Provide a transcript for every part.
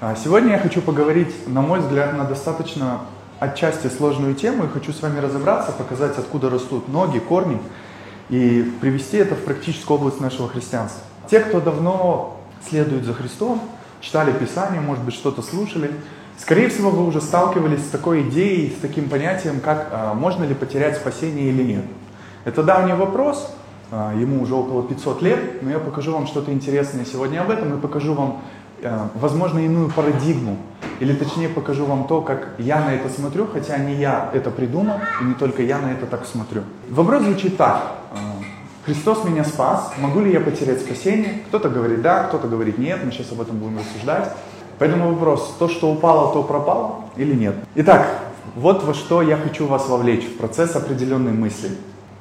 А Сегодня я хочу поговорить, на мой взгляд, на достаточно отчасти сложную тему и хочу с вами разобраться, показать, откуда растут ноги, корни и привести это в практическую область нашего христианства. Те, кто давно следует за Христом, читали Писание, может быть, что-то слушали, скорее всего, вы уже сталкивались с такой идеей, с таким понятием, как а, можно ли потерять спасение или нет. Это давний вопрос, а, ему уже около 500 лет, но я покажу вам что-то интересное сегодня об этом и покажу вам, возможно, иную парадигму, или точнее покажу вам то, как я на это смотрю, хотя не я это придумал, и не только я на это так смотрю. Вопрос звучит так. А, Христос меня спас, могу ли я потерять спасение? Кто-то говорит да, кто-то говорит нет, мы сейчас об этом будем рассуждать. Поэтому вопрос, то, что упало, то пропало или нет? Итак, вот во что я хочу вас вовлечь, в процесс определенной мысли.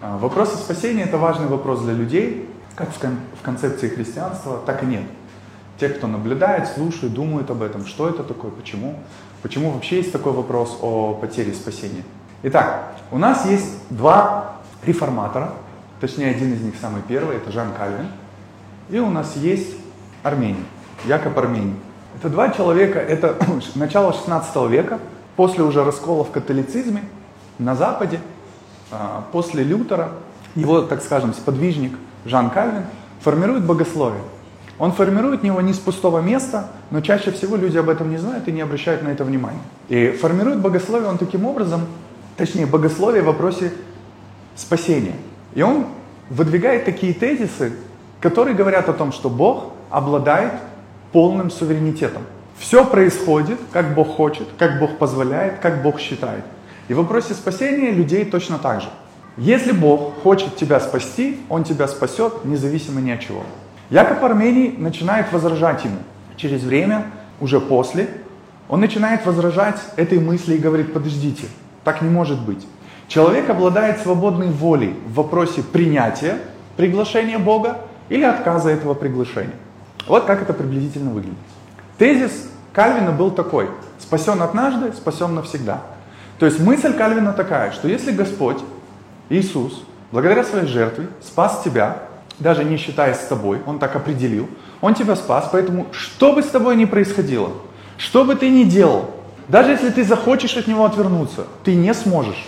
А, Вопросы спасения – это важный вопрос для людей, как в концепции христианства, так и нет. Те, кто наблюдает, слушает, думают об этом, что это такое, почему, почему вообще есть такой вопрос о потере спасения. Итак, у нас есть два реформатора, точнее один из них самый первый, это Жан Кальвин, и у нас есть Армений, Якоб Армений. Это два человека, это начало 16 века, после уже раскола в католицизме на Западе, а, после Лютера, его, так скажем, сподвижник Жан Кальвин формирует богословие. Он формирует его не с пустого места, но чаще всего люди об этом не знают и не обращают на это внимания. И формирует богословие он таким образом, точнее богословие в вопросе спасения. И он выдвигает такие тезисы, которые говорят о том, что Бог обладает полным суверенитетом. Все происходит, как Бог хочет, как Бог позволяет, как Бог считает. И в вопросе спасения людей точно так же. Если Бог хочет тебя спасти, Он тебя спасет, независимо ни от чего. Яков Армений начинает возражать ему. Через время, уже после, он начинает возражать этой мысли и говорит, подождите, так не может быть. Человек обладает свободной волей в вопросе принятия приглашения Бога или отказа этого приглашения. Вот как это приблизительно выглядит. Тезис Кальвина был такой. Спасен однажды, спасен навсегда. То есть мысль Кальвина такая, что если Господь, Иисус, благодаря своей жертве спас тебя, даже не считаясь с тобой, Он так определил, Он тебя спас, поэтому что бы с тобой ни происходило, что бы ты ни делал, даже если ты захочешь от Него отвернуться, ты не сможешь.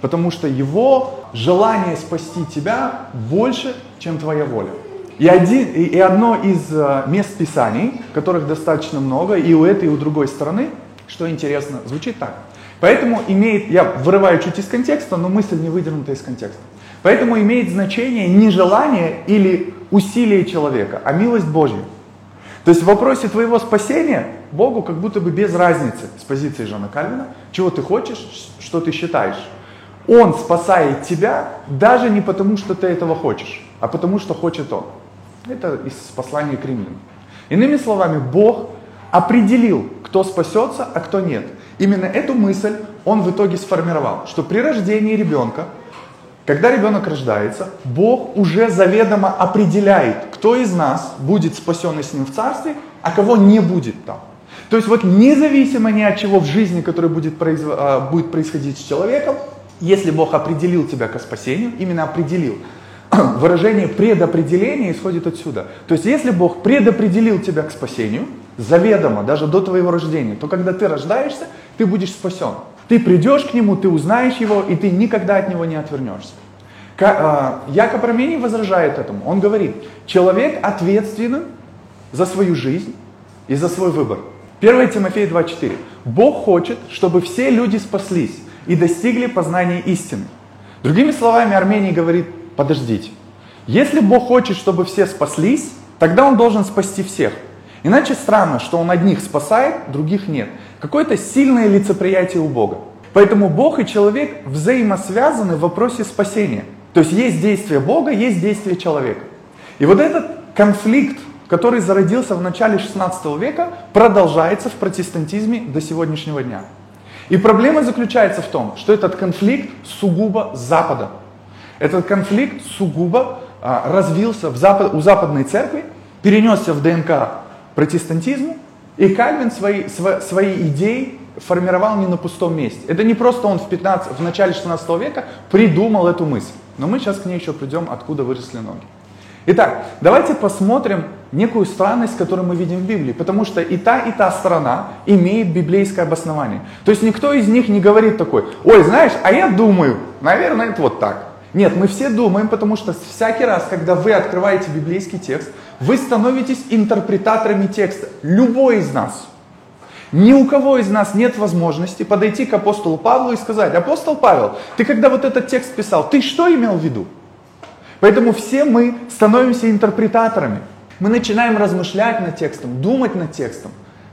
Потому что Его желание спасти тебя больше, чем твоя воля. И, один, и, и одно из э, мест Писаний, которых достаточно много, и у этой, и у другой стороны, что интересно, звучит так. Поэтому имеет, я вырываю чуть из контекста, но мысль не выдернута из контекста. Поэтому имеет значение не желание или усилие человека, а милость Божья. То есть в вопросе твоего спасения Богу как будто бы без разницы с позиции Жана Кальвина, чего ты хочешь, что ты считаешь. Он спасает тебя даже не потому, что ты этого хочешь, а потому, что хочет Он. Это из послания к римлянам. Иными словами, Бог определил, кто спасется, а кто нет. Именно эту мысль он в итоге сформировал, что при рождении ребенка, когда ребенок рождается, Бог уже заведомо определяет, кто из нас будет спасен с ним в царстве, а кого не будет там. То есть вот независимо ни от чего в жизни, которая будет, произв... а, будет происходить с человеком, если Бог определил тебя к спасению, именно определил, выражение предопределения исходит отсюда. То есть если Бог предопределил тебя к спасению, заведомо, даже до твоего рождения, то когда ты рождаешься, ты будешь спасен. Ты придешь к Нему, ты узнаешь Его, и ты никогда от Него не отвернешься. а, Якоб Армений возражает этому. Он говорит, человек ответственен за свою жизнь и за свой выбор. 1 Тимофея 2.4. Бог хочет, чтобы все люди спаслись и достигли познания истины. Другими словами, Армений говорит, подождите. Если Бог хочет, чтобы все спаслись, тогда Он должен спасти всех. Иначе странно, что Он одних спасает, других нет. Какое-то сильное лицеприятие у Бога. Поэтому Бог и человек взаимосвязаны в вопросе спасения. То есть есть действие Бога, есть действие человека. И вот этот конфликт, который зародился в начале 16 века, продолжается в протестантизме до сегодняшнего дня. И проблема заключается в том, что этот конфликт сугубо Запада. Этот конфликт сугубо а, развился в запад, у западной церкви, перенесся в ДНК протестантизму, и Кальвин свои, свои, свои идеи формировал не на пустом месте. Это не просто он в, 15, в начале 16 века придумал эту мысль. Но мы сейчас к ней еще придем, откуда выросли ноги. Итак, давайте посмотрим некую странность, которую мы видим в Библии, потому что и та, и та сторона имеет библейское обоснование. То есть никто из них не говорит такой, ой, знаешь, а я думаю, наверное, это вот так. Нет, мы все думаем, потому что всякий раз, когда вы открываете библейский текст, вы становитесь интерпретаторами текста. Любой из нас. Ни у кого из нас нет возможности подойти к апостолу Павлу и сказать, апостол Павел, ты когда вот этот текст писал, ты что имел в виду? Поэтому все мы становимся интерпретаторами. Мы начинаем размышлять над текстом, думать над текстом.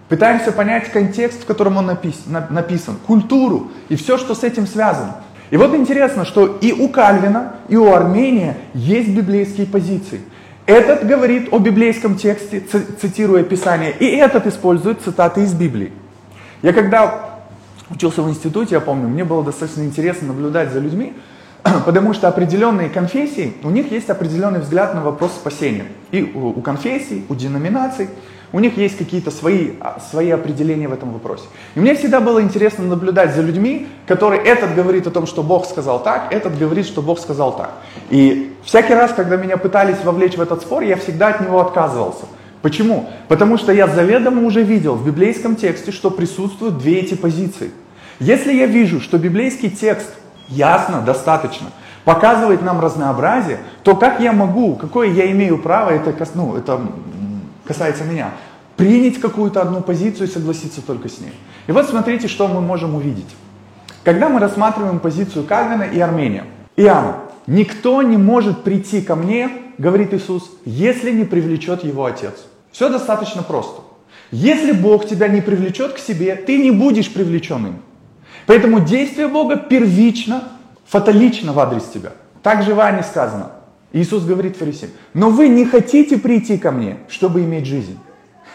Пытаемся понять контекст, в котором он написан, написан, культуру и все, что с этим связано. И вот интересно, что и у Кальвина, и у Армения есть библейские позиции. Этот говорит о библейском тексте, цитируя Писание, и этот использует цитаты из Библии. Я когда учился в институте, я помню, мне было достаточно интересно наблюдать за людьми, потому что определенные конфессии, у них есть определенный взгляд на вопрос спасения. И у, конфессий, у деноминаций, у них есть какие-то свои, а, свои определения в этом вопросе. И мне всегда было интересно наблюдать за людьми, которые этот говорит о том, что Бог сказал так, этот говорит, что Бог сказал так. И всякий раз, когда меня пытались вовлечь в этот спор, я всегда от него отказывался. Почему? Потому что я заведомо уже видел в библейском тексте, что присутствуют две эти позиции. Если я вижу, что библейский текст ясно, достаточно, показывает нам разнообразие, то как я могу, какое я имею право, это, ну, это касается меня, принять какую-то одну позицию и согласиться только с ней. И вот смотрите, что мы можем увидеть. Когда мы рассматриваем позицию Кальвина и Армения, Иоанна, никто не может прийти ко мне, говорит Иисус, если не привлечет его Отец. Все достаточно просто. Если Бог тебя не привлечет к себе, ты не будешь привлеченным. Поэтому действие Бога первично, фаталично в адрес тебя. Так же в Иоанне сказано. Иисус говорит фарисеям, но вы не хотите прийти ко мне, чтобы иметь жизнь.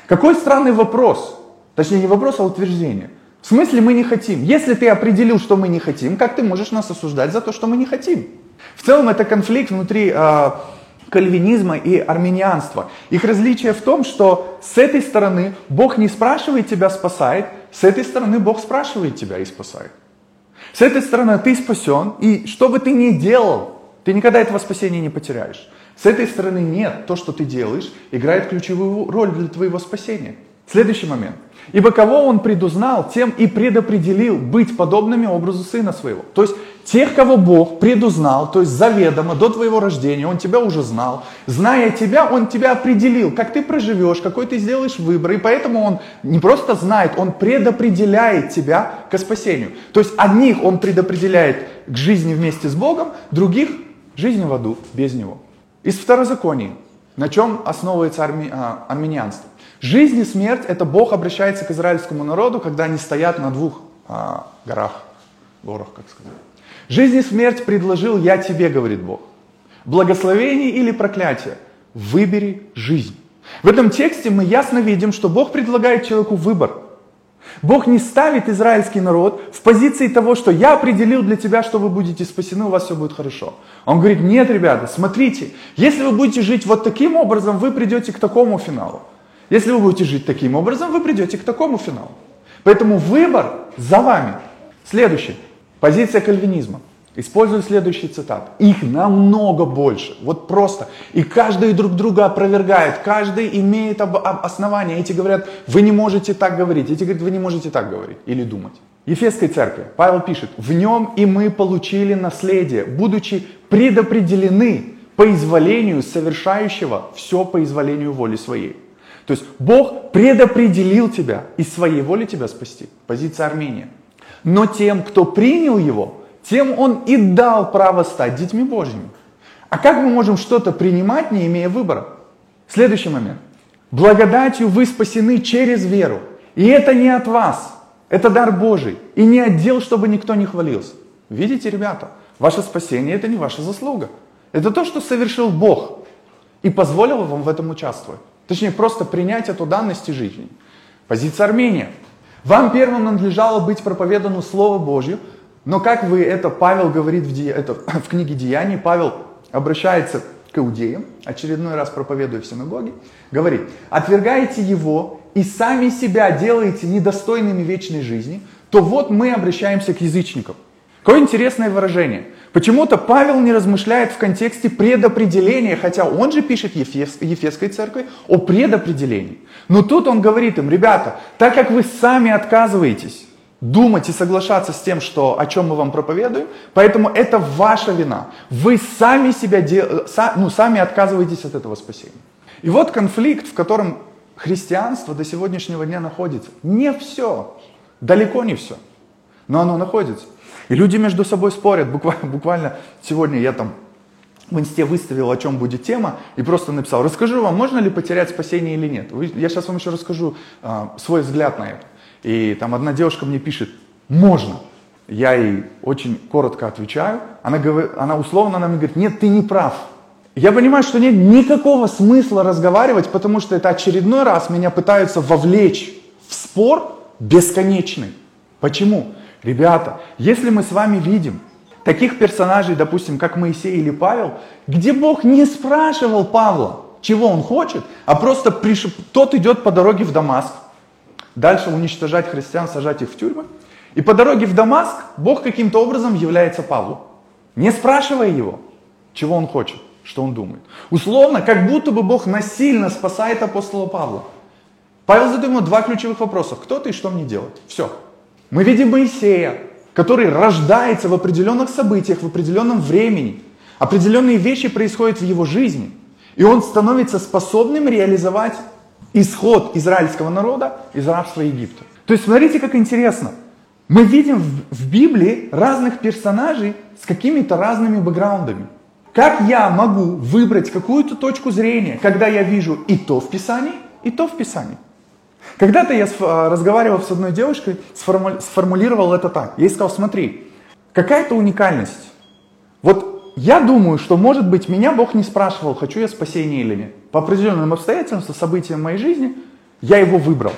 Какой странный вопрос. Точнее, не вопрос, а утверждение. В смысле мы не хотим? Если ты определил, что мы не хотим, как ты можешь нас осуждать за то, что мы не хотим? В целом это конфликт внутри э, кальвинизма и армянианства. Их различие в том, что с этой стороны Бог не спрашивает тебя, спасает, с этой стороны Бог спрашивает тебя и спасает. С этой стороны ты спасен, и что бы ты ни делал, ты никогда этого спасения не потеряешь. С этой стороны нет, то, что ты делаешь, играет ключевую роль для твоего спасения. Следующий момент. Ибо кого он предузнал, тем и предопределил быть подобными образу сына своего. То есть тех, кого Бог предузнал, то есть заведомо до твоего рождения, он тебя уже знал. Зная тебя, он тебя определил, как ты проживешь, какой ты сделаешь выбор. И поэтому он не просто знает, он предопределяет тебя к спасению. То есть одних он предопределяет к жизни вместе с Богом, других жизни в аду без него. Из второзакония, на чем основывается арми, а, армянианство. Жизнь и смерть – это Бог обращается к израильскому народу, когда они стоят на двух а, горах, горах, как сказать. Жизнь и смерть предложил я тебе, говорит Бог. Благословение или проклятие? Выбери жизнь. В этом тексте мы ясно видим, что Бог предлагает человеку выбор – Бог не ставит израильский народ в позиции того, что я определил для тебя, что вы будете спасены, у вас все будет хорошо. Он говорит, нет, ребята, смотрите, если вы будете жить вот таким образом, вы придете к такому финалу. Если вы будете жить таким образом, вы придете к такому финалу. Поэтому выбор за вами. Следующий. Позиция кальвинизма. Использую следующие цитаты. Их намного больше. Вот просто. И каждый друг друга опровергает. Каждый имеет об, об основания. Эти говорят, вы не можете так говорить. Эти говорят, вы не можете так говорить или думать. Ефесской церкви. Павел пишет, в нем и мы получили наследие, будучи предопределены по изволению совершающего все по изволению воли своей. То есть Бог предопределил тебя из своей воли тебя спасти. Позиция Армения. Но тем, кто принял его, тем Он и дал право стать детьми Божьими. А как мы можем что-то принимать, не имея выбора? Следующий момент. Благодатью вы спасены через веру. И это не от вас. Это дар Божий. И не отдел, чтобы никто не хвалился. Видите, ребята, ваше спасение это не ваша заслуга. Это то, что совершил Бог. И позволил вам в этом участвовать. Точнее, просто принять эту данность и жизни. Позиция Армения. Вам первым надлежало быть проповедану Слово Божье, но как вы это, Павел говорит в, это, в книге Деяний, Павел обращается к иудеям, очередной раз проповедуя в синагоге, говорит, отвергаете его и сами себя делаете недостойными вечной жизни, то вот мы обращаемся к язычникам. Какое интересное выражение. Почему-то Павел не размышляет в контексте предопределения, хотя он же пишет Ефес, Ефесской церкви о предопределении. Но тут он говорит им, ребята, так как вы сами отказываетесь думать и соглашаться с тем, что, о чем мы вам проповедуем, поэтому это ваша вина. Вы сами себя ну, сами отказываетесь от этого спасения. И вот конфликт, в котором христианство до сегодняшнего дня находится. Не все, далеко не все, но оно находится. И люди между собой спорят. Буквально, буквально сегодня я там в инсте выставил, о чем будет тема, и просто написал, расскажу вам, можно ли потерять спасение или нет. Я сейчас вам еще расскажу а, свой взгляд на это. И там одна девушка мне пишет, можно. Я ей очень коротко отвечаю. Она, говорит, она условно она мне говорит, нет, ты не прав. Я понимаю, что нет никакого смысла разговаривать, потому что это очередной раз меня пытаются вовлечь в спор бесконечный. Почему? Ребята, если мы с вами видим таких персонажей, допустим, как Моисей или Павел, где Бог не спрашивал Павла, чего он хочет, а просто приш... тот идет по дороге в Дамаск, дальше уничтожать христиан, сажать их в тюрьмы, и по дороге в Дамаск Бог каким-то образом является Павлу, не спрашивая его, чего он хочет, что он думает. Условно, как будто бы Бог насильно спасает апостола Павла. Павел задает ему два ключевых вопроса. Кто ты и что мне делать? Все. Мы видим Моисея, который рождается в определенных событиях, в определенном времени. Определенные вещи происходят в его жизни. И он становится способным реализовать исход израильского народа из рабства Египта. То есть смотрите, как интересно. Мы видим в Библии разных персонажей с какими-то разными бэкграундами. Как я могу выбрать какую-то точку зрения, когда я вижу и то в Писании, и то в Писании? Когда-то я а, разговаривал с одной девушкой, сформулировал это так. Я ей сказал, смотри, какая-то уникальность. Вот я думаю, что, может быть, меня Бог не спрашивал, хочу я спасения или нет. По определенным обстоятельствам, событиям моей жизни, я его выбрал.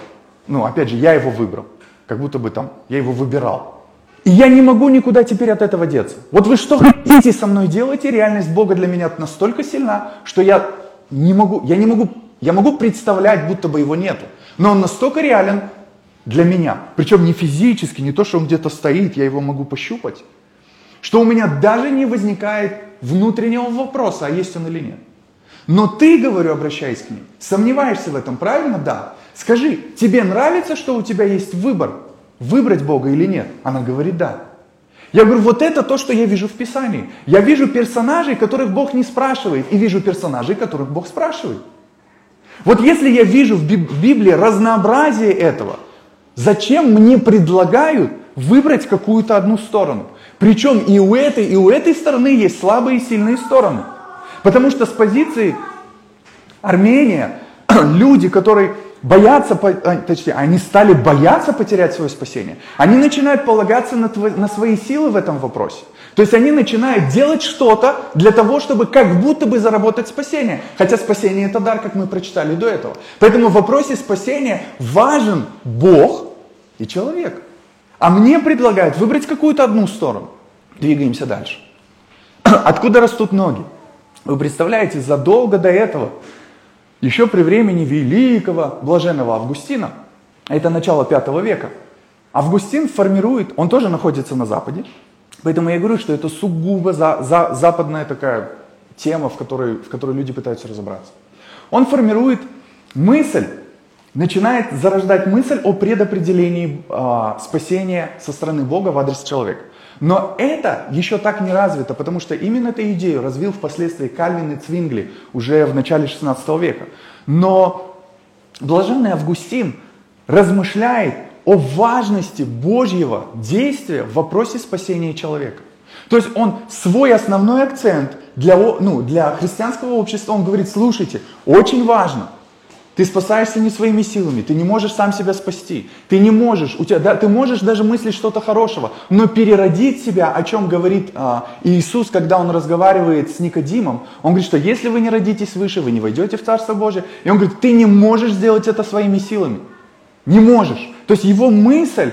Ну, опять же, я его выбрал. Как будто бы там, я его выбирал. И я не могу никуда теперь от этого деться. Вот вы что хотите со мной делать, и реальность Бога для меня настолько сильна, что я не могу, я не могу, я могу представлять, будто бы его нету. Но он настолько реален для меня, причем не физически, не то, что он где-то стоит, я его могу пощупать, что у меня даже не возникает внутреннего вопроса, а есть он или нет. Но ты, говорю, обращаясь к ним, сомневаешься в этом, правильно? Да. Скажи, тебе нравится, что у тебя есть выбор, выбрать Бога или нет? Она говорит, да. Я говорю, вот это то, что я вижу в Писании. Я вижу персонажей, которых Бог не спрашивает, и вижу персонажей, которых Бог спрашивает. Вот если я вижу в Библии разнообразие этого, зачем мне предлагают выбрать какую-то одну сторону? Причем и у этой, и у этой стороны есть слабые и сильные стороны. Потому что с позиции Армения люди, которые боятся, а, точнее, они стали бояться потерять свое спасение, они начинают полагаться на, твои, на свои силы в этом вопросе. То есть они начинают делать что-то для того, чтобы как будто бы заработать спасение. Хотя спасение это дар, как мы прочитали до этого. Поэтому в вопросе спасения важен Бог и человек. А мне предлагают выбрать какую-то одну сторону. Двигаемся дальше. Откуда растут ноги? Вы представляете, задолго до этого, еще при времени великого блаженного Августина, это начало пятого века, Августин формирует, он тоже находится на Западе, Поэтому я говорю, что это сугубо за, за, западная такая тема, в которой, в которой люди пытаются разобраться. Он формирует мысль, начинает зарождать мысль о предопределении э, спасения со стороны Бога в адрес человека. Но это еще так не развито, потому что именно эту идею развил впоследствии Кальвин и Цвингли уже в начале 16 века. Но блаженный Августин размышляет о важности Божьего действия в вопросе спасения человека. То есть он свой основной акцент для, ну, для христианского общества, он говорит, слушайте, очень важно, ты спасаешься не своими силами, ты не можешь сам себя спасти, ты не можешь, у тебя, да, ты можешь даже мыслить что-то хорошего, но переродить себя, о чем говорит а, Иисус, когда он разговаривает с Никодимом, он говорит, что если вы не родитесь выше, вы не войдете в Царство Божие, и он говорит, ты не можешь сделать это своими силами, не можешь. То есть его мысль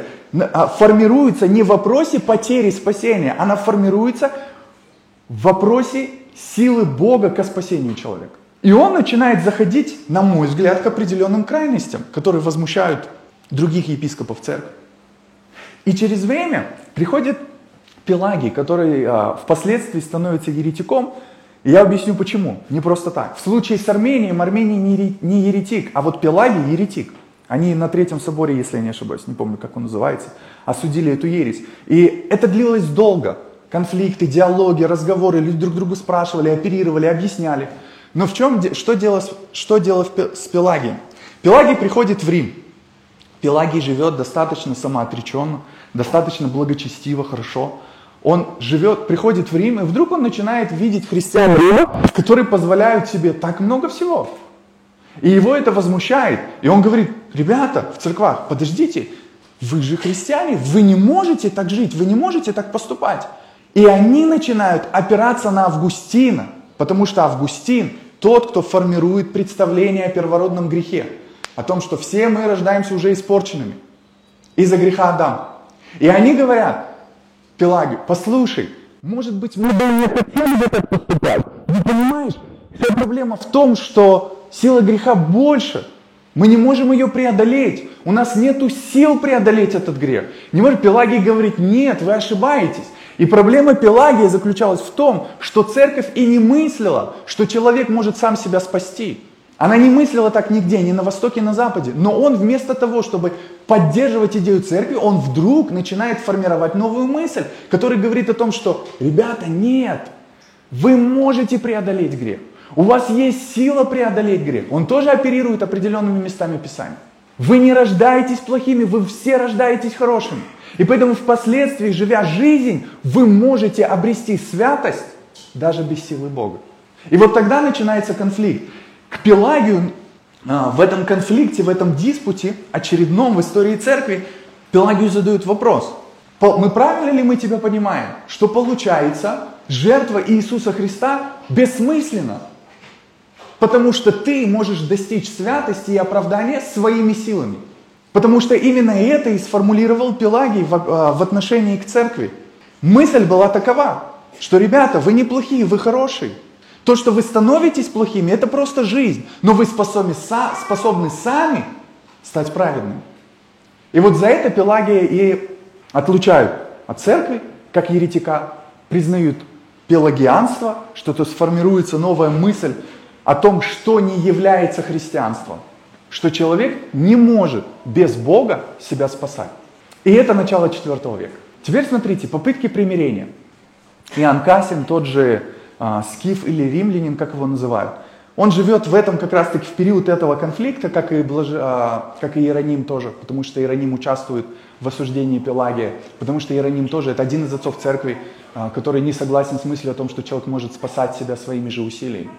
а, формируется не в вопросе потери спасения, она формируется в вопросе силы Бога к спасению человека. И он начинает заходить, на мой взгляд, к определенным крайностям, которые возмущают других епископов церкви. И через время приходит Пелагий, который а, впоследствии становится еретиком, и я объясню почему. Не просто так. В случае с Арменией, Армения не еретик, а вот Пелагий еретик. Они на Третьем соборе, если я не ошибаюсь, не помню, как он называется, осудили эту ересь. И это длилось долго. Конфликты, диалоги, разговоры, люди друг друга спрашивали, оперировали, объясняли. Но в чем, что дело, что дело с Пелагием? Пелагий приходит в Рим. Пелагий живет достаточно самоотреченно, достаточно благочестиво, хорошо. Он живет, приходит в Рим, и вдруг он начинает видеть христиан Рима, которые позволяют себе так много всего. И его это возмущает. И он говорит, ребята в церквах, подождите, вы же христиане, вы не можете так жить, вы не можете так поступать. И они начинают опираться на Августина, потому что Августин тот, кто формирует представление о первородном грехе, о том, что все мы рождаемся уже испорченными из-за греха Адама. И они говорят, Пелагию, послушай, может быть, мы бы не хотели бы так поступать. Не понимаешь? Вся проблема в том, что сила греха больше. Мы не можем ее преодолеть. У нас нет сил преодолеть этот грех. Не может Пелагий говорить, нет, вы ошибаетесь. И проблема Пелагии заключалась в том, что церковь и не мыслила, что человек может сам себя спасти. Она не мыслила так нигде, ни на Востоке, ни на Западе. Но он вместо того, чтобы поддерживать идею церкви, он вдруг начинает формировать новую мысль, которая говорит о том, что, ребята, нет, вы можете преодолеть грех. У вас есть сила преодолеть грех. Он тоже оперирует определенными местами Писания. Вы не рождаетесь плохими, вы все рождаетесь хорошими. И поэтому впоследствии, живя жизнь, вы можете обрести святость даже без силы Бога. И вот тогда начинается конфликт. К Пелагию а, в этом конфликте, в этом диспуте, очередном в истории церкви, Пелагию задают вопрос. Мы правильно ли мы тебя понимаем, что получается жертва Иисуса Христа бессмысленна? Потому что ты можешь достичь святости и оправдания своими силами. Потому что именно это и сформулировал Пелагий в, а, в отношении к церкви. Мысль была такова, что, ребята, вы неплохие, вы хорошие. То, что вы становитесь плохими, это просто жизнь. Но вы способны, способны сами стать праведными. И вот за это Пелагия и отлучают от церкви, как еретика, признают пелагианство, что то сформируется новая мысль о том, что не является христианством что человек не может без Бога себя спасать. И это начало 4 века. Теперь смотрите, попытки примирения. Иоанн Касин, тот же а, скиф или римлянин, как его называют, он живет в этом как раз-таки в период этого конфликта, как и, Блаж... а, как и Иероним тоже, потому что Иероним участвует в осуждении Пелагия, потому что Иероним тоже это один из отцов церкви, а, который не согласен с мыслью о том, что человек может спасать себя своими же усилиями.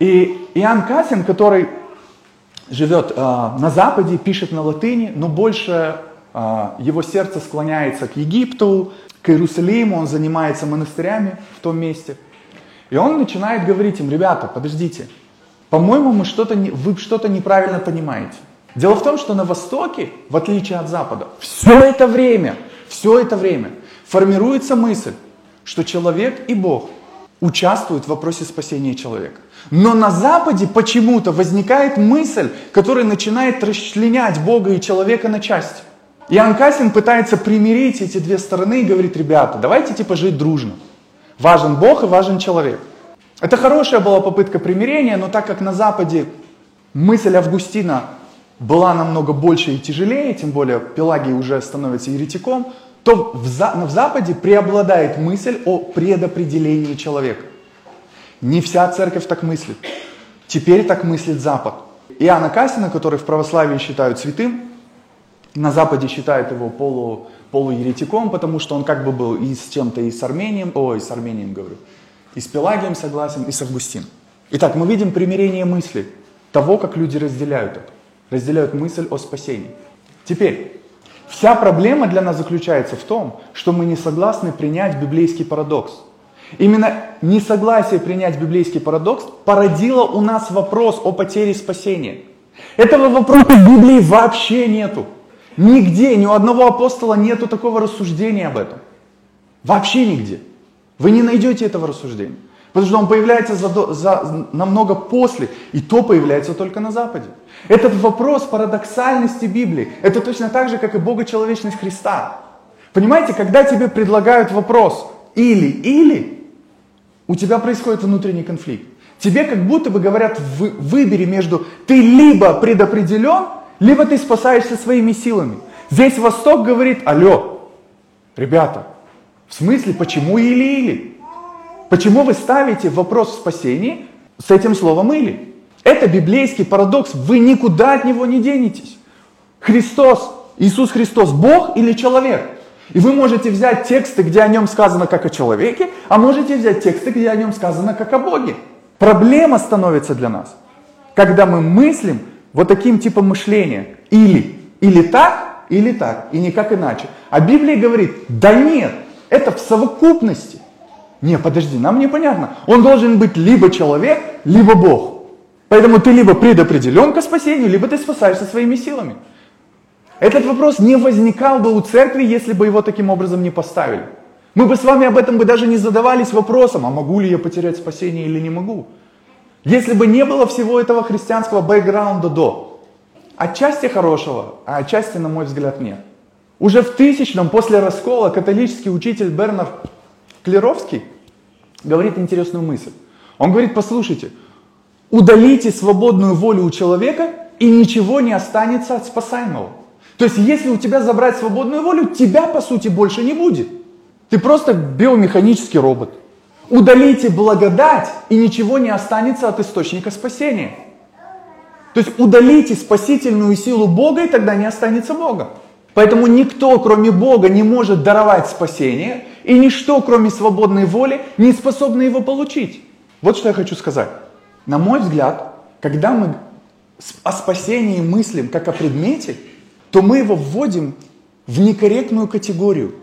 И Иоанн Касин, который живет э, на Западе, пишет на латыни, но больше э, его сердце склоняется к Египту, к Иерусалиму, он занимается монастырями в том месте. И он начинает говорить им, ребята, подождите, по-моему, мы что-то не, вы что-то неправильно понимаете. Дело в том, что на Востоке, в отличие от Запада, все это время, все это время формируется мысль, что человек и Бог участвуют в вопросе спасения человека. Но на Западе почему-то возникает мысль, которая начинает расчленять Бога и человека на части. Иоанн Касин пытается примирить эти две стороны и говорит, ребята, давайте типа жить дружно. Важен Бог и важен человек. Это хорошая была попытка примирения, но так как на Западе мысль Августина была намного больше и тяжелее, тем более Пелагий уже становится еретиком, то в, в Западе преобладает мысль о предопределении человека. Не вся церковь так мыслит. Теперь так мыслит Запад. Иоанна Касина, который в православии считают святым, на Западе считают его полу, полуеретиком, потому что он как бы был и с чем-то и с Армением, ой, с Армением говорю, и с Пелагием согласен, и с Августином. Итак, мы видим примирение мысли, того, как люди разделяют это. Разделяют мысль о спасении. Теперь, вся проблема для нас заключается в том, что мы не согласны принять библейский парадокс – Именно несогласие принять библейский парадокс породило у нас вопрос о потере спасения. Этого вопроса в Библии вообще нету. Нигде, ни у одного апостола нету такого рассуждения об этом. Вообще нигде. Вы не найдете этого рассуждения. Потому что он появляется за, за, намного после, и то появляется только на Западе. Этот вопрос парадоксальности Библии, это точно так же, как и богочеловечность Христа. Понимаете, когда тебе предлагают вопрос или-или, у тебя происходит внутренний конфликт. Тебе как будто бы говорят, вы, выбери между ты либо предопределен, либо ты спасаешься своими силами. Здесь Восток говорит, алло, ребята, в смысле, почему или-или? Почему вы ставите вопрос в спасении с этим словом «или»? Это библейский парадокс, вы никуда от него не денетесь. Христос, Иисус Христос, Бог или человек? И вы можете взять тексты, где о нем сказано как о человеке, а можете взять тексты, где о нем сказано как о Боге. Проблема становится для нас, когда мы мыслим вот таким типом мышления. Или, или так, или так, и никак иначе. А Библия говорит, да нет, это в совокупности. Не, подожди, нам непонятно. Он должен быть либо человек, либо Бог. Поэтому ты либо предопределен к спасению, либо ты спасаешься своими силами. Этот вопрос не возникал бы у церкви, если бы его таким образом не поставили. Мы бы с вами об этом бы даже не задавались вопросом, а могу ли я потерять спасение или не могу. Если бы не было всего этого христианского бэкграунда до. Отчасти хорошего, а отчасти, на мой взгляд, нет. Уже в тысячном после раскола католический учитель Бернард Клеровский говорит интересную мысль. Он говорит, послушайте, удалите свободную волю у человека, и ничего не останется от спасаемого. То есть, если у тебя забрать свободную волю, тебя, по сути, больше не будет. Ты просто биомеханический робот. Удалите благодать, и ничего не останется от источника спасения. То есть удалите спасительную силу Бога, и тогда не останется Бога. Поэтому никто, кроме Бога, не может даровать спасение, и ничто, кроме свободной воли, не способно его получить. Вот что я хочу сказать. На мой взгляд, когда мы о спасении мыслим как о предмете, то мы его вводим в некорректную категорию.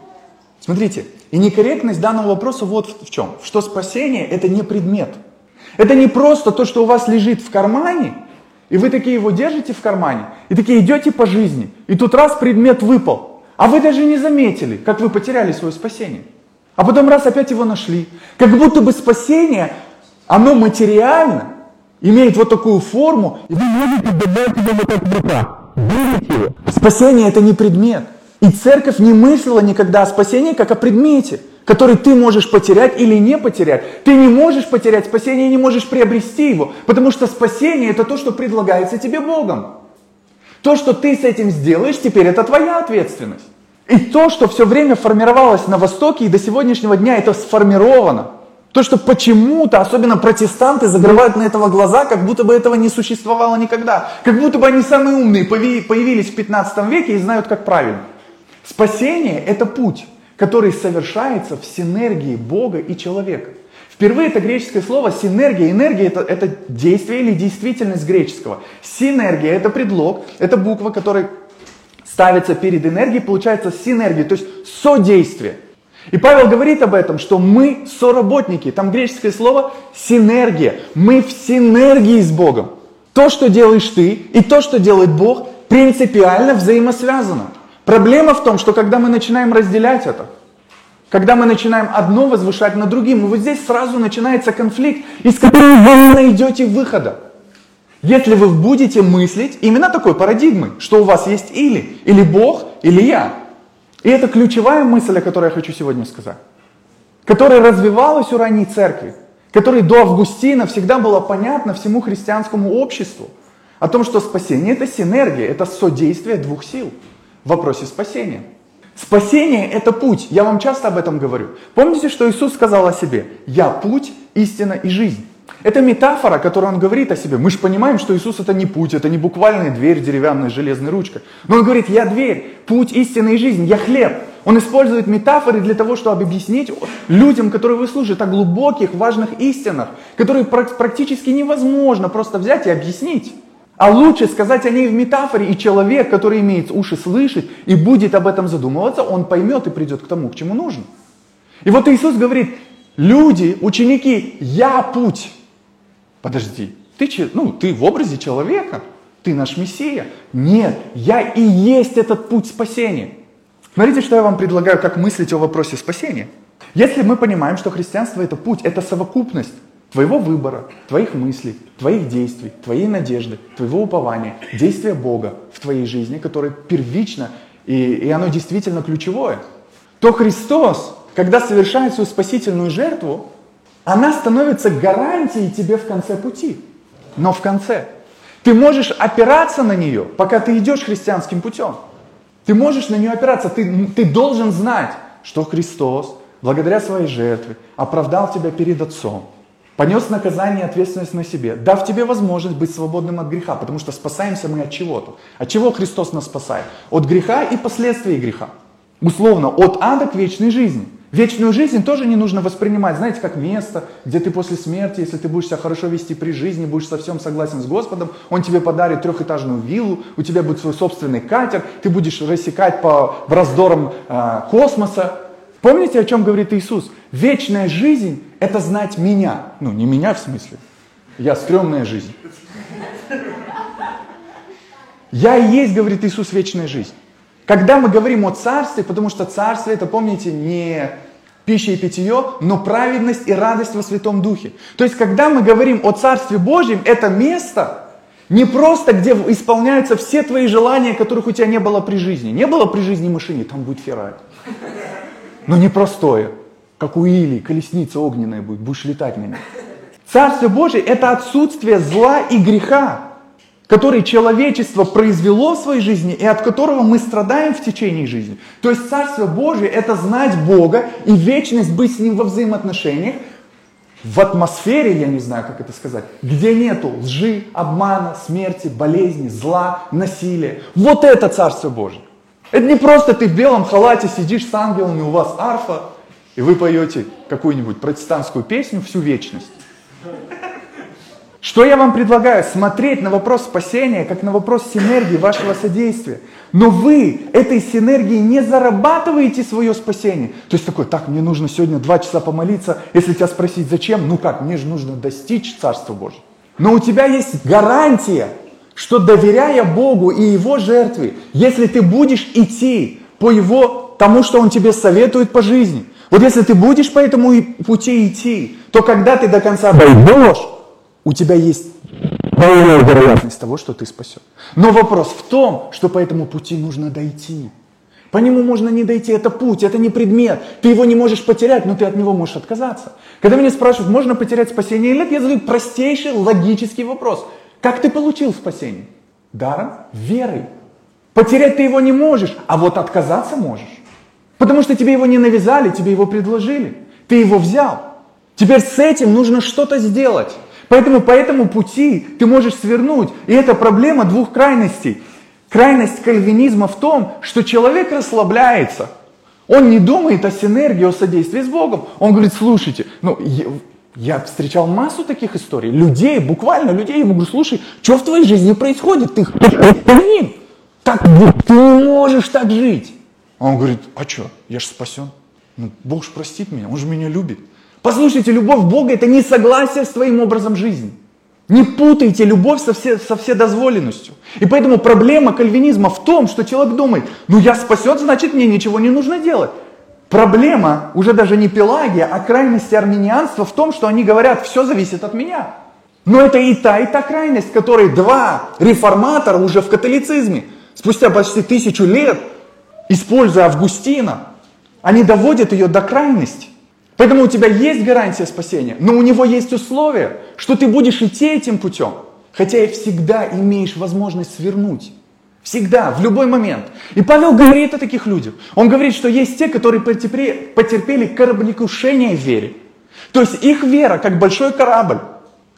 Смотрите, и некорректность данного вопроса вот в чем. Что спасение это не предмет. Это не просто то, что у вас лежит в кармане, и вы такие его держите в кармане, и такие идете по жизни, и тут раз предмет выпал, а вы даже не заметили, как вы потеряли свое спасение. А потом раз опять его нашли. Как будто бы спасение, оно материально, имеет вот такую форму, и вы можете добавить его вот в руках. Спасение это не предмет. И церковь не мыслила никогда о спасении как о предмете, который ты можешь потерять или не потерять. Ты не можешь потерять спасение не можешь приобрести его, потому что спасение это то, что предлагается тебе Богом. То, что ты с этим сделаешь, теперь это твоя ответственность. И то, что все время формировалось на Востоке и до сегодняшнего дня, это сформировано. То, что почему-то, особенно протестанты, закрывают на этого глаза, как будто бы этого не существовало никогда. Как будто бы они самые умные, появились в 15 веке и знают, как правильно. Спасение – это путь, который совершается в синергии Бога и человека. Впервые это греческое слово синергия. Энергия это, это действие или действительность греческого. Синергия это предлог, это буква, которая ставится перед энергией, получается синергия, то есть содействие. И Павел говорит об этом, что мы соработники. Там греческое слово синергия. Мы в синергии с Богом. То, что делаешь ты, и то, что делает Бог, принципиально взаимосвязано. Проблема в том, что когда мы начинаем разделять это, когда мы начинаем одно возвышать над другим, и вот здесь сразу начинается конфликт, из которого вы не найдете выхода. Если вы будете мыслить именно такой парадигмой, что у вас есть или, или Бог, или я. И это ключевая мысль, о которой я хочу сегодня сказать, которая развивалась у ранней церкви, которой до Августина всегда было понятно всему христианскому обществу, о том, что спасение это синергия, это содействие двух сил в вопросе спасения. Спасение – это путь. Я вам часто об этом говорю. Помните, что Иисус сказал о себе? «Я путь, истина и жизнь». Это метафора, которую он говорит о себе. Мы же понимаем, что Иисус это не путь, это не буквальная дверь деревянная железной ручкой. Но он говорит, я дверь, путь, истина и жизнь, я хлеб. Он использует метафоры для того, чтобы объяснить людям, которые вы о глубоких, важных истинах, которые практически невозможно просто взять и объяснить. А лучше сказать о ней в метафоре, и человек, который имеет уши слышать и будет об этом задумываться, он поймет и придет к тому, к чему нужно. И вот Иисус говорит, люди, ученики, я путь. Подожди, ты, ну, ты в образе человека, ты наш Мессия. Нет, я и есть этот путь спасения. Смотрите, что я вам предлагаю, как мыслить о вопросе спасения. Если мы понимаем, что христианство это путь, это совокупность твоего выбора, твоих мыслей, твоих действий, твоей надежды, твоего упования, действия Бога в твоей жизни, которое первично и, и оно действительно ключевое, то Христос, когда совершает свою спасительную жертву, она становится гарантией тебе в конце пути. Но в конце. Ты можешь опираться на нее, пока ты идешь христианским путем. Ты можешь на нее опираться. Ты, ты должен знать, что Христос, благодаря своей жертве, оправдал тебя перед Отцом. Понес наказание и ответственность на себе, дав тебе возможность быть свободным от греха, потому что спасаемся мы от чего-то. От чего Христос нас спасает? От греха и последствий греха. Условно, от ада к вечной жизни. Вечную жизнь тоже не нужно воспринимать, знаете, как место, где ты после смерти, если ты будешь себя хорошо вести при жизни, будешь совсем согласен с Господом, Он тебе подарит трехэтажную виллу, у тебя будет свой собственный катер, ты будешь рассекать по раздорам э, космоса. Помните, о чем говорит Иисус? Вечная жизнь – это знать меня. Ну, не меня в смысле. Я стрёмная жизнь. Я и есть, говорит Иисус, вечная жизнь. Когда мы говорим о царстве, потому что царство это, помните, не пища и питье, но праведность и радость во Святом Духе. То есть, когда мы говорим о Царстве Божьем, это место не просто, где исполняются все твои желания, которых у тебя не было при жизни. Не было при жизни машине, там будет Феррари. Но не простое, как у Илии, колесница огненная будет, будешь летать ней. Царство Божье – это отсутствие зла и греха который человечество произвело в своей жизни и от которого мы страдаем в течение жизни. То есть Царство Божие – это знать Бога и вечность быть с Ним во взаимоотношениях, в атмосфере, я не знаю, как это сказать, где нету лжи, обмана, смерти, болезни, зла, насилия. Вот это Царство Божие. Это не просто ты в белом халате сидишь с ангелами, у вас арфа, и вы поете какую-нибудь протестантскую песню всю вечность. Что я вам предлагаю? Смотреть на вопрос спасения, как на вопрос синергии вашего содействия. Но вы этой синергии не зарабатываете свое спасение. То есть такой, так, мне нужно сегодня два часа помолиться. Если тебя спросить, зачем? Ну как, мне же нужно достичь Царства Божьего. Но у тебя есть гарантия, что доверяя Богу и Его жертве, если ты будешь идти по Его, тому, что Он тебе советует по жизни, вот если ты будешь по этому пути идти, то когда ты до конца дойдешь, у тебя есть полная вероятность того, что ты спасен. Но вопрос в том, что по этому пути нужно дойти. По нему можно не дойти, это путь, это не предмет. Ты его не можешь потерять, но ты от него можешь отказаться. Когда меня спрашивают, можно потерять спасение или нет, я задаю простейший логический вопрос. Как ты получил спасение? Даром? Верой. Потерять ты его не можешь, а вот отказаться можешь. Потому что тебе его не навязали, тебе его предложили. Ты его взял. Теперь с этим нужно что-то сделать. Поэтому по этому пути ты можешь свернуть. И это проблема двух крайностей. Крайность кальвинизма в том, что человек расслабляется. Он не думает о синергии, о содействии с Богом. Он говорит, слушайте, ну, я, встречал массу таких историй. Людей, буквально людей. Я говорю, слушай, что в твоей жизни происходит? Ты блин, так, ты не можешь так жить. А он говорит, а что, я же спасен. Ну, Бог же простит меня, Он же меня любит. Послушайте, любовь Бога – это не согласие с твоим образом жизни. Не путайте любовь со, все, со вседозволенностью. И поэтому проблема кальвинизма в том, что человек думает, ну я спасен, значит мне ничего не нужно делать. Проблема уже даже не Пелагия, а крайности армянианства в том, что они говорят, все зависит от меня. Но это и та, и та крайность, которые два реформатора уже в католицизме, спустя почти тысячу лет, используя Августина, они доводят ее до крайности. Поэтому у тебя есть гарантия спасения, но у него есть условие, что ты будешь идти этим путем, хотя и всегда имеешь возможность свернуть. Всегда, в любой момент. И Павел говорит о таких людях. Он говорит, что есть те, которые потерпели, потерпели кораблекрушение в вере. То есть их вера как большой корабль,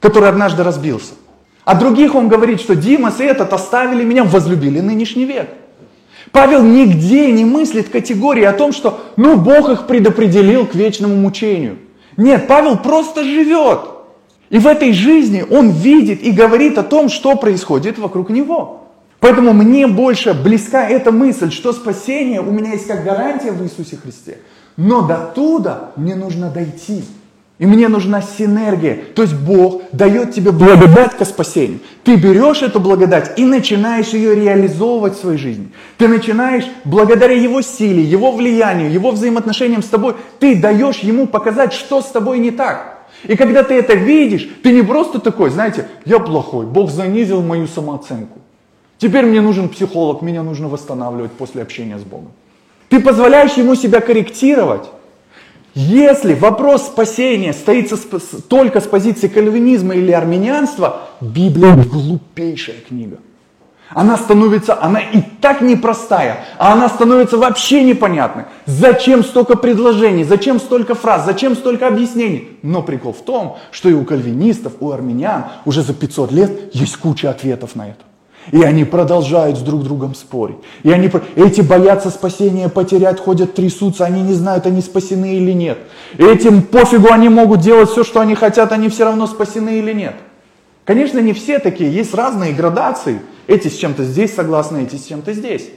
который однажды разбился. А других он говорит, что Димас и этот оставили меня, возлюбили нынешний век. Павел нигде не мыслит категории о том, что ну Бог их предопределил к вечному мучению. Нет, Павел просто живет. И в этой жизни он видит и говорит о том, что происходит вокруг него. Поэтому мне больше близка эта мысль, что спасение у меня есть как гарантия в Иисусе Христе. Но до туда мне нужно дойти. И мне нужна синергия. То есть Бог дает тебе благодать к спасению. Ты берешь эту благодать и начинаешь ее реализовывать в своей жизни. Ты начинаешь, благодаря Его силе, Его влиянию, Его взаимоотношениям с тобой, ты даешь Ему показать, что с тобой не так. И когда ты это видишь, ты не просто такой, знаете, я плохой, Бог занизил мою самооценку. Теперь мне нужен психолог, меня нужно восстанавливать после общения с Богом. Ты позволяешь ему себя корректировать. Если вопрос спасения стоит только с позиции кальвинизма или армянианства, Библия глупейшая книга. Она становится, она и так непростая, а она становится вообще непонятной. Зачем столько предложений, зачем столько фраз, зачем столько объяснений? Но прикол в том, что и у кальвинистов, у армянян уже за 500 лет есть куча ответов на это. И они продолжают с друг другом спорить. И они, эти боятся спасения потерять, ходят, трясутся, они не знают, они спасены или нет. Этим пофигу, они могут делать все, что они хотят, они все равно спасены или нет. Конечно, не все такие, есть разные градации. Эти с чем-то здесь согласны, эти с чем-то здесь.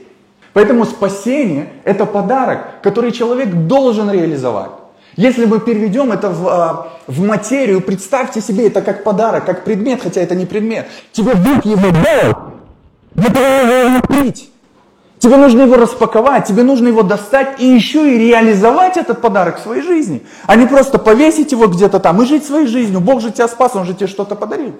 Поэтому спасение – это подарок, который человек должен реализовать. Если мы переведем это в, а, в материю, представьте себе это как подарок, как предмет, хотя это не предмет. Тебе Бог его дал, открыть. Тебе нужно его распаковать, тебе нужно его достать и еще и реализовать этот подарок в своей жизни, а не просто повесить его где-то там и жить своей жизнью. Бог же тебя спас, Он же тебе что-то подарил.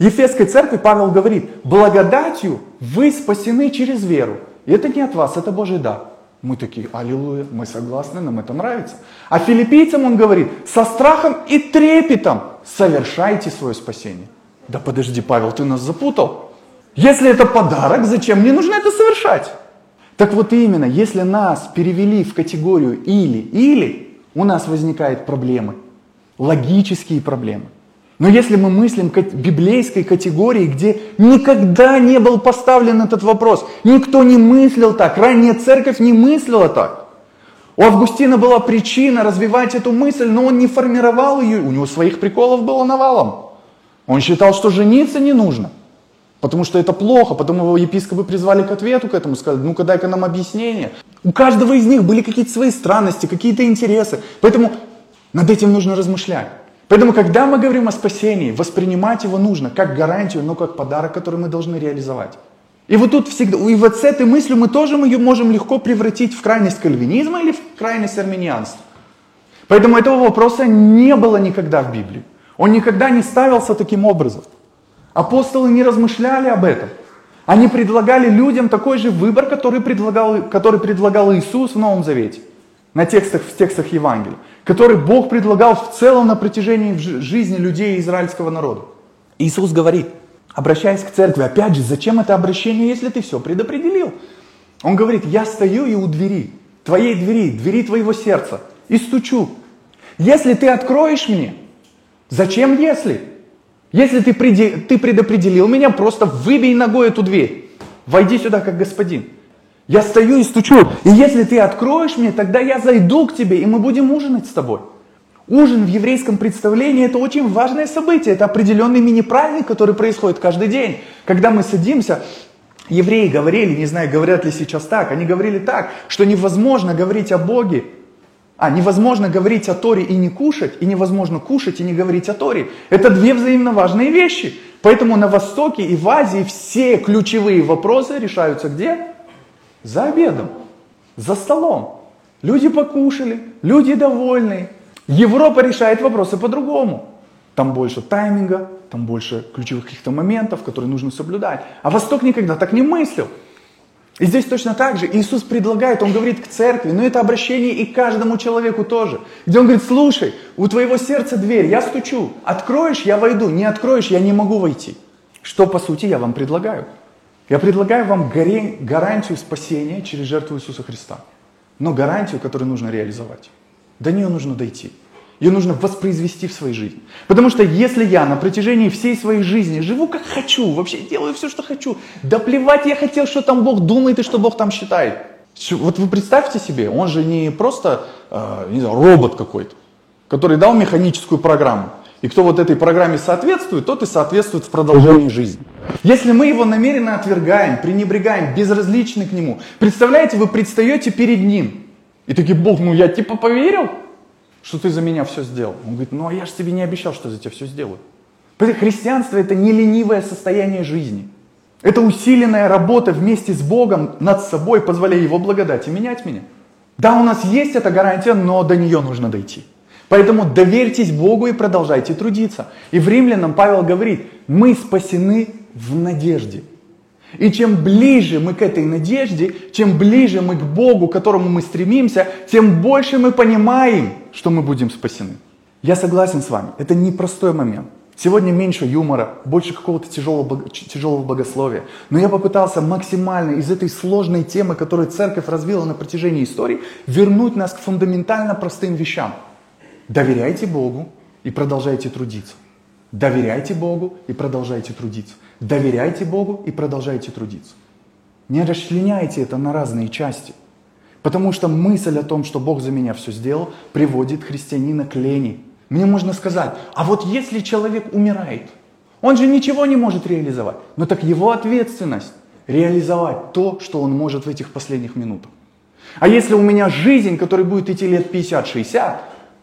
Ефесской церкви Павел говорит, благодатью вы спасены через веру. И это не от вас, это Божий дар. Мы такие, аллилуйя, мы согласны, нам это нравится. А филиппийцам он говорит, со страхом и трепетом совершайте свое спасение. Да подожди, Павел, ты нас запутал. Если это подарок, зачем мне нужно это совершать? Так вот именно, если нас перевели в категорию или-или, у нас возникают проблемы, логические проблемы. Но если мы мыслим библейской категории, где никогда не был поставлен этот вопрос, никто не мыслил так, ранняя церковь не мыслила так. У Августина была причина развивать эту мысль, но он не формировал ее, у него своих приколов было навалом. Он считал, что жениться не нужно, потому что это плохо, потом его епископы призвали к ответу к этому, сказали, ну-ка дай-ка нам объяснение. У каждого из них были какие-то свои странности, какие-то интересы, поэтому над этим нужно размышлять. Поэтому, когда мы говорим о спасении, воспринимать его нужно как гарантию, но как подарок, который мы должны реализовать. И вот тут всегда, и вот с этой мыслью мы тоже ее можем легко превратить в крайность кальвинизма или в крайность армянианства. Поэтому этого вопроса не было никогда в Библии. Он никогда не ставился таким образом. Апостолы не размышляли об этом. Они предлагали людям такой же выбор, который предлагал, который предлагал Иисус в Новом Завете, на текстах, в текстах Евангелия который Бог предлагал в целом на протяжении жизни людей израильского народа. Иисус говорит, обращаясь к церкви, опять же, зачем это обращение, если ты все предопределил? Он говорит, я стою и у двери, твоей двери, двери твоего сердца, и стучу. Если ты откроешь мне, зачем если? Если ты, ты предопределил меня, просто выбей ногой эту дверь. Войди сюда как господин. Я стою и стучу. И если ты откроешь мне, тогда я зайду к тебе, и мы будем ужинать с тобой. Ужин в еврейском представлении это очень важное событие. Это определенный мини-праздник, который происходит каждый день. Когда мы садимся, евреи говорили, не знаю, говорят ли сейчас так, они говорили так, что невозможно говорить о Боге, а невозможно говорить о Торе и не кушать, и невозможно кушать и не говорить о Торе. Это две взаимно важные вещи. Поэтому на Востоке и в Азии все ключевые вопросы решаются где? За обедом, за столом. Люди покушали, люди довольны. Европа решает вопросы по-другому. Там больше тайминга, там больше ключевых каких-то моментов, которые нужно соблюдать. А Восток никогда так не мыслил. И здесь точно так же Иисус предлагает, Он говорит к церкви, но это обращение и каждому человеку тоже. Где Он говорит, слушай, у твоего сердца дверь, я стучу, откроешь, я войду, не откроешь, я не могу войти. Что по сути я вам предлагаю? Я предлагаю вам гарантию спасения через жертву Иисуса Христа. Но гарантию, которую нужно реализовать. До нее нужно дойти. Ее нужно воспроизвести в своей жизни. Потому что если я на протяжении всей своей жизни живу как хочу, вообще делаю все, что хочу, да плевать я хотел, что там Бог думает и что Бог там считает. Вот вы представьте себе, он же не просто э, не знаю, робот какой-то, который дал механическую программу. И кто вот этой программе соответствует, тот и соответствует в продолжении жизни. Если мы его намеренно отвергаем, пренебрегаем, безразличны к нему, представляете, вы предстаете перед ним. И такие, Бог, ну я типа поверил, что ты за меня все сделал. Он говорит, ну а я же тебе не обещал, что за тебя все сделаю. Христианство это не ленивое состояние жизни. Это усиленная работа вместе с Богом над собой, позволяя Его благодати менять меня. Да, у нас есть эта гарантия, но до нее нужно дойти. Поэтому доверьтесь Богу и продолжайте трудиться. И в Римлянам Павел говорит, мы спасены в надежде. И чем ближе мы к этой надежде, чем ближе мы к Богу, к которому мы стремимся, тем больше мы понимаем, что мы будем спасены. Я согласен с вами, это непростой момент. Сегодня меньше юмора, больше какого-то тяжелого, тяжелого богословия. Но я попытался максимально из этой сложной темы, которую церковь развила на протяжении истории, вернуть нас к фундаментально простым вещам. Доверяйте Богу и продолжайте трудиться. Доверяйте Богу и продолжайте трудиться. Доверяйте Богу и продолжайте трудиться. Не расчленяйте это на разные части. Потому что мысль о том, что Бог за меня все сделал, приводит христианина к лени. Мне можно сказать, а вот если человек умирает, он же ничего не может реализовать. Но так его ответственность реализовать то, что он может в этих последних минутах. А если у меня жизнь, которая будет идти лет 50-60,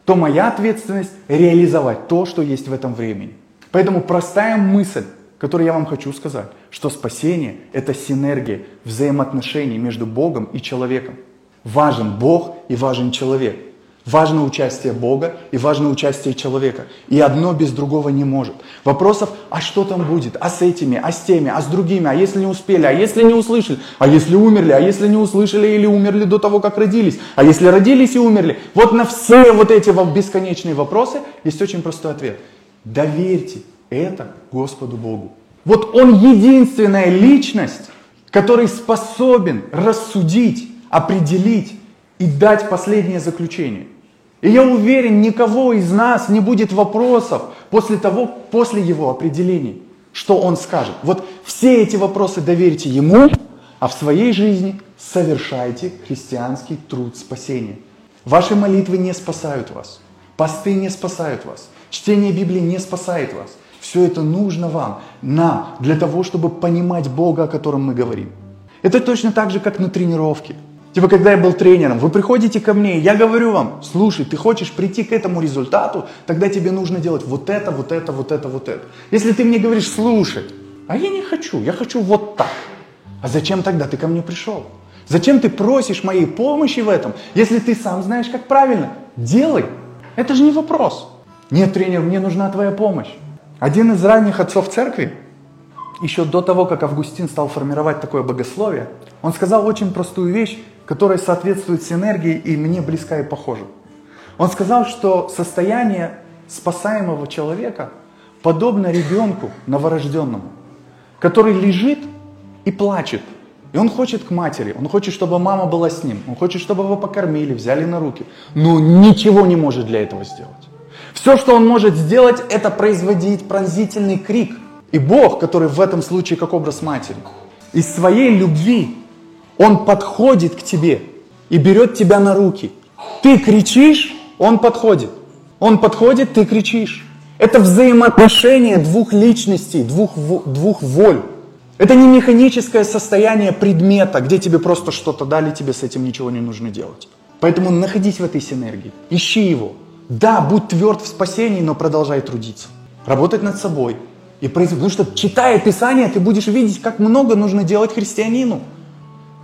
то моя ответственность реализовать то, что есть в этом времени. Поэтому простая мысль который я вам хочу сказать, что спасение – это синергия взаимоотношений между Богом и человеком. Важен Бог и важен человек. Важно участие Бога и важно участие человека. И одно без другого не может. Вопросов, а что там будет, а с этими, а с теми, а с другими, а если не успели, а если не услышали, а если умерли, а если не услышали или умерли до того, как родились, а если родились и умерли. Вот на все вот эти бесконечные вопросы есть очень простой ответ. Доверьте это Господу Богу. Вот Он единственная личность, который способен рассудить, определить и дать последнее заключение. И я уверен, никого из нас не будет вопросов после того, после его определения, что он скажет. Вот все эти вопросы доверьте ему, а в своей жизни совершайте христианский труд спасения. Ваши молитвы не спасают вас. Посты не спасают вас. Чтение Библии не спасает вас. Все это нужно вам, нам, для того, чтобы понимать Бога, о котором мы говорим. Это точно так же, как на тренировке. Типа, когда я был тренером, вы приходите ко мне, я говорю вам, слушай, ты хочешь прийти к этому результату, тогда тебе нужно делать вот это, вот это, вот это, вот это. Если ты мне говоришь, слушай, а я не хочу, я хочу вот так. А зачем тогда ты ко мне пришел? Зачем ты просишь моей помощи в этом, если ты сам знаешь, как правильно? Делай. Это же не вопрос. Нет, тренер, мне нужна твоя помощь. Один из ранних отцов церкви, еще до того, как Августин стал формировать такое богословие, он сказал очень простую вещь, которая соответствует синергии и мне близка и похожа. Он сказал, что состояние спасаемого человека подобно ребенку новорожденному, который лежит и плачет. И он хочет к матери, он хочет, чтобы мама была с ним, он хочет, чтобы его покормили, взяли на руки, но ничего не может для этого сделать. Все, что он может сделать, это производить пронзительный крик. И Бог, который в этом случае как образ матери, из своей любви, Он подходит к тебе и берет тебя на руки. Ты кричишь, Он подходит. Он подходит, ты кричишь. Это взаимоотношение двух личностей, двух, двух воль. Это не механическое состояние предмета, где тебе просто что-то дали, тебе с этим ничего не нужно делать. Поэтому находись в этой синергии, ищи его, да, будь тверд в спасении, но продолжай трудиться. Работать над собой. И. Потому что, читая Писание, ты будешь видеть, как много нужно делать христианину.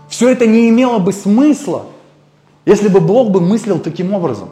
Все это не имело бы смысла, если бы Бог бы мыслил таким образом.